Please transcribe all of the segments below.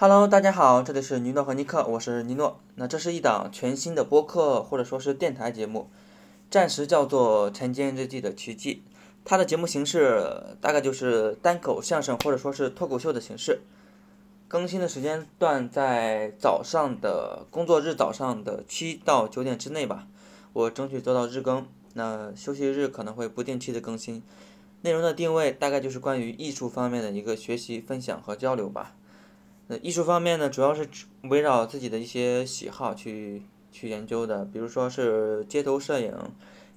Hello，大家好，这里是尼诺和尼克，我是尼诺。那这是一档全新的播客或者说是电台节目，暂时叫做《晨间日记的奇迹》。它的节目形式大概就是单口相声或者说是脱口秀的形式。更新的时间段在早上的工作日早上的七到九点之内吧，我争取做到日更。那休息日可能会不定期的更新。内容的定位大概就是关于艺术方面的一个学习、分享和交流吧。那艺术方面呢，主要是围绕自己的一些喜好去去研究的，比如说是街头摄影、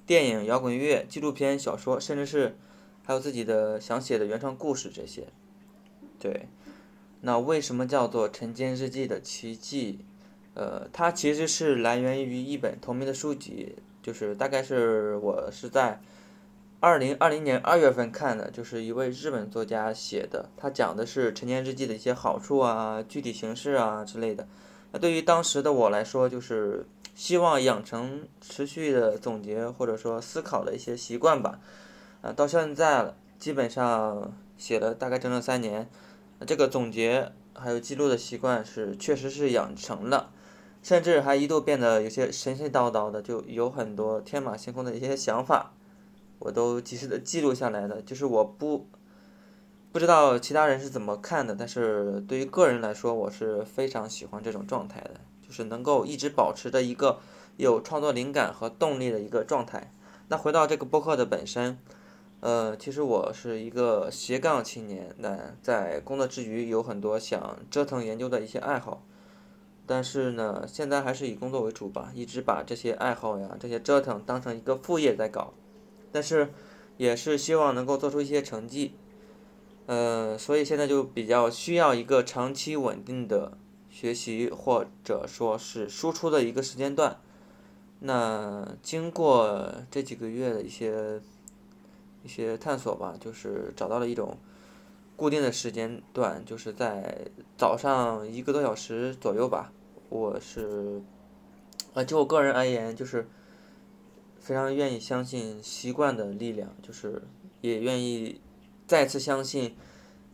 电影、摇滚乐、纪录片、小说，甚至是还有自己的想写的原创故事这些。对，那为什么叫做《晨间日记的奇迹》？呃，它其实是来源于一本同名的书籍，就是大概是我是在。二零二零年二月份看的，就是一位日本作家写的，他讲的是成年日记的一些好处啊、具体形式啊之类的。那对于当时的我来说，就是希望养成持续的总结或者说思考的一些习惯吧。啊，到现在了，基本上写了大概整整三年，这个总结还有记录的习惯是确实是养成了，甚至还一度变得有些神神叨叨的，就有很多天马行空的一些想法。我都及时的记录下来的，就是我不不知道其他人是怎么看的，但是对于个人来说，我是非常喜欢这种状态的，就是能够一直保持着一个有创作灵感和动力的一个状态。那回到这个播客的本身，呃，其实我是一个斜杠青年，那在工作之余有很多想折腾研究的一些爱好，但是呢，现在还是以工作为主吧，一直把这些爱好呀、这些折腾当成一个副业在搞。但是，也是希望能够做出一些成绩，呃，所以现在就比较需要一个长期稳定的学习或者说是输出的一个时间段。那经过这几个月的一些一些探索吧，就是找到了一种固定的时间段，就是在早上一个多小时左右吧。我是，呃，就我个人而言，就是。非常愿意相信习惯的力量，就是也愿意再次相信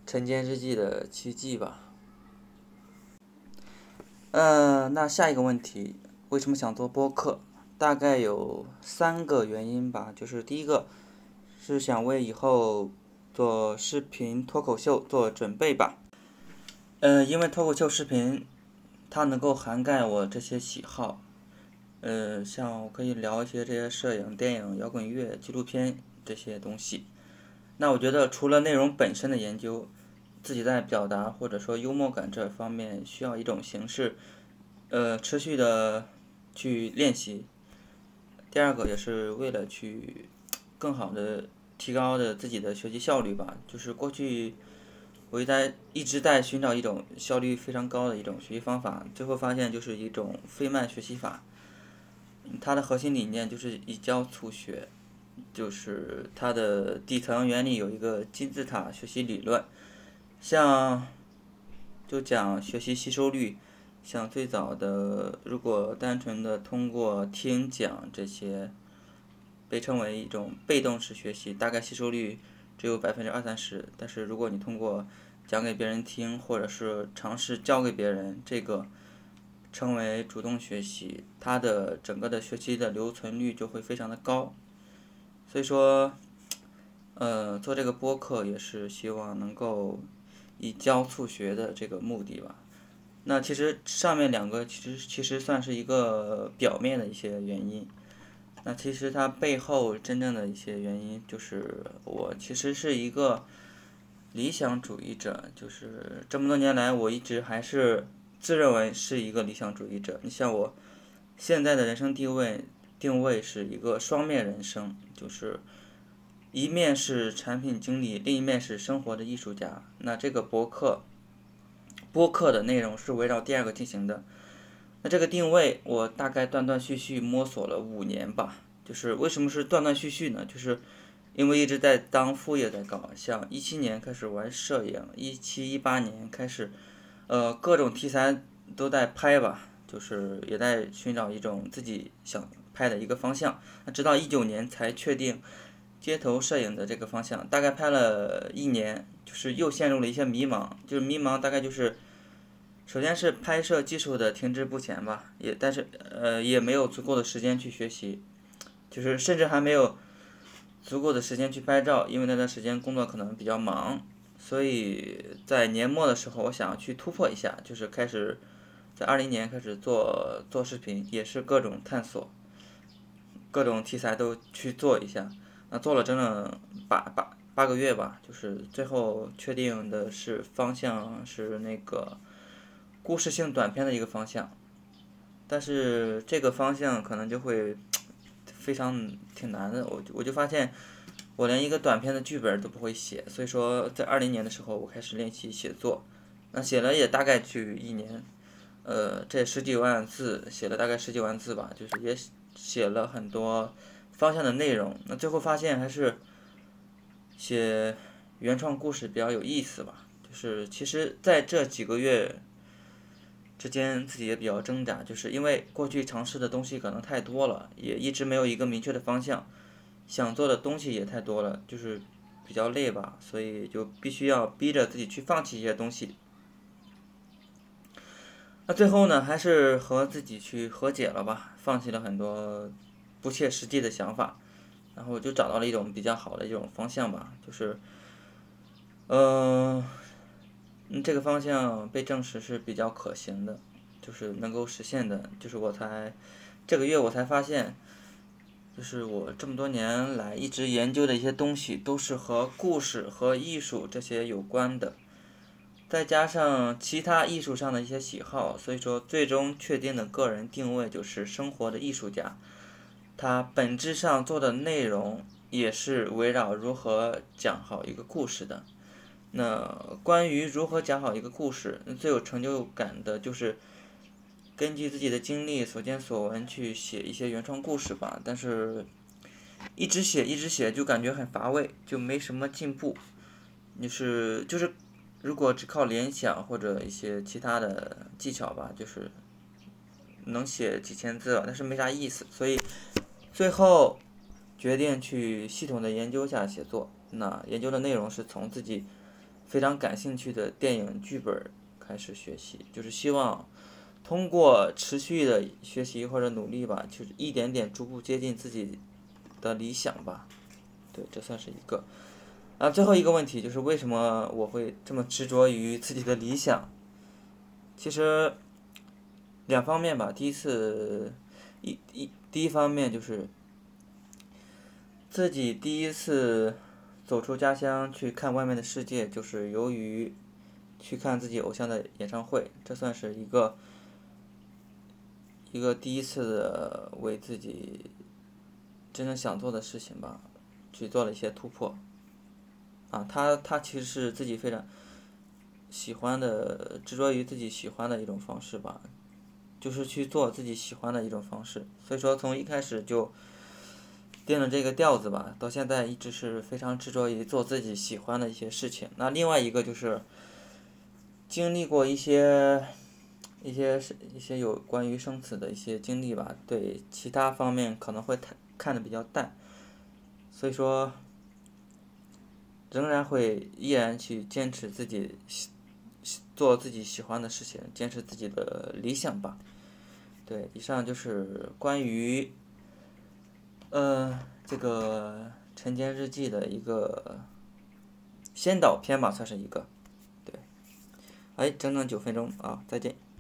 晨间日记的奇迹吧。呃，那下一个问题，为什么想做播客？大概有三个原因吧，就是第一个是想为以后做视频脱口秀做准备吧。呃，因为脱口秀视频它能够涵盖我这些喜好。呃，像我可以聊一些这些摄影、电影、摇滚乐、纪录片这些东西。那我觉得除了内容本身的研究，自己在表达或者说幽默感这方面需要一种形式，呃，持续的去练习。第二个也是为了去更好的提高的自己的学习效率吧。就是过去我一在一直在寻找一种效率非常高的一种学习方法，最后发现就是一种费曼学习法。它的核心理念就是以教促学，就是它的底层原理有一个金字塔学习理论，像就讲学习吸收率，像最早的如果单纯的通过听讲这些，被称为一种被动式学习，大概吸收率只有百分之二三十，但是如果你通过讲给别人听，或者是尝试教给别人，这个。称为主动学习，它的整个的学习的留存率就会非常的高，所以说，呃，做这个播客也是希望能够以教促学的这个目的吧。那其实上面两个其实其实算是一个表面的一些原因，那其实它背后真正的一些原因就是我其实是一个理想主义者，就是这么多年来我一直还是。自认为是一个理想主义者。你像我，现在的人生定位定位是一个双面人生，就是一面是产品经理，另一面是生活的艺术家。那这个博客，播客的内容是围绕第二个进行的。那这个定位我大概断断续续摸索了五年吧。就是为什么是断断续续呢？就是因为一直在当副业在搞，像一七年开始玩摄影，一七一八年开始。呃，各种题材都在拍吧，就是也在寻找一种自己想拍的一个方向。那直到一九年才确定街头摄影的这个方向，大概拍了一年，就是又陷入了一些迷茫。就是迷茫，大概就是首先是拍摄技术的停滞不前吧，也但是呃也没有足够的时间去学习，就是甚至还没有足够的时间去拍照，因为那段时间工作可能比较忙，所以在年末的时候我想去突破一下，就是开始在二零年开始做做视频，也是各种探索，各种题材都去做一下，那做了整整八八八个月吧，就是最后确定的是方向是那个。故事性短片的一个方向，但是这个方向可能就会 非常挺难的。我我就发现，我连一个短片的剧本都不会写。所以说，在二零年的时候，我开始练习写作。那写了也大概就一年，呃，这十几万字写了大概十几万字吧，就是也写了很多方向的内容。那最后发现还是写原创故事比较有意思吧。就是其实在这几个月。之间自己也比较挣扎，就是因为过去尝试的东西可能太多了，也一直没有一个明确的方向，想做的东西也太多了，就是比较累吧，所以就必须要逼着自己去放弃一些东西。那最后呢，还是和自己去和解了吧，放弃了很多不切实际的想法，然后就找到了一种比较好的一种方向吧，就是，嗯。嗯，这个方向被证实是比较可行的，就是能够实现的，就是我才这个月我才发现，就是我这么多年来一直研究的一些东西都是和故事和艺术这些有关的，再加上其他艺术上的一些喜好，所以说最终确定的个人定位就是生活的艺术家，他本质上做的内容也是围绕如何讲好一个故事的。那关于如何讲好一个故事，最有成就感的就是根据自己的经历、所见所闻去写一些原创故事吧。但是，一直写一直写就感觉很乏味，就没什么进步。就是就是，如果只靠联想或者一些其他的技巧吧，就是能写几千字，但是没啥意思。所以最后决定去系统的研究下写作。那研究的内容是从自己。非常感兴趣的电影剧本开始学习，就是希望通过持续的学习或者努力吧，就是一点点逐步接近自己的理想吧。对，这算是一个。啊，最后一个问题就是为什么我会这么执着于自己的理想？其实两方面吧，第一次一一第一方面就是自己第一次。走出家乡去看外面的世界，就是由于去看自己偶像的演唱会，这算是一个一个第一次为自己真正想做的事情吧，去做了一些突破。啊，他他其实是自己非常喜欢的，执着于自己喜欢的一种方式吧，就是去做自己喜欢的一种方式。所以说，从一开始就。定了这个调子吧，到现在一直是非常执着于做自己喜欢的一些事情。那另外一个就是经历过一些一些是一些有关于生死的一些经历吧，对其他方面可能会看看的比较淡，所以说仍然会依然去坚持自己做自己喜欢的事情，坚持自己的理想吧。对，以上就是关于。呃，这个《晨间日记》的一个先导片吧，算是一个，对，哎，整整九分钟啊，再见。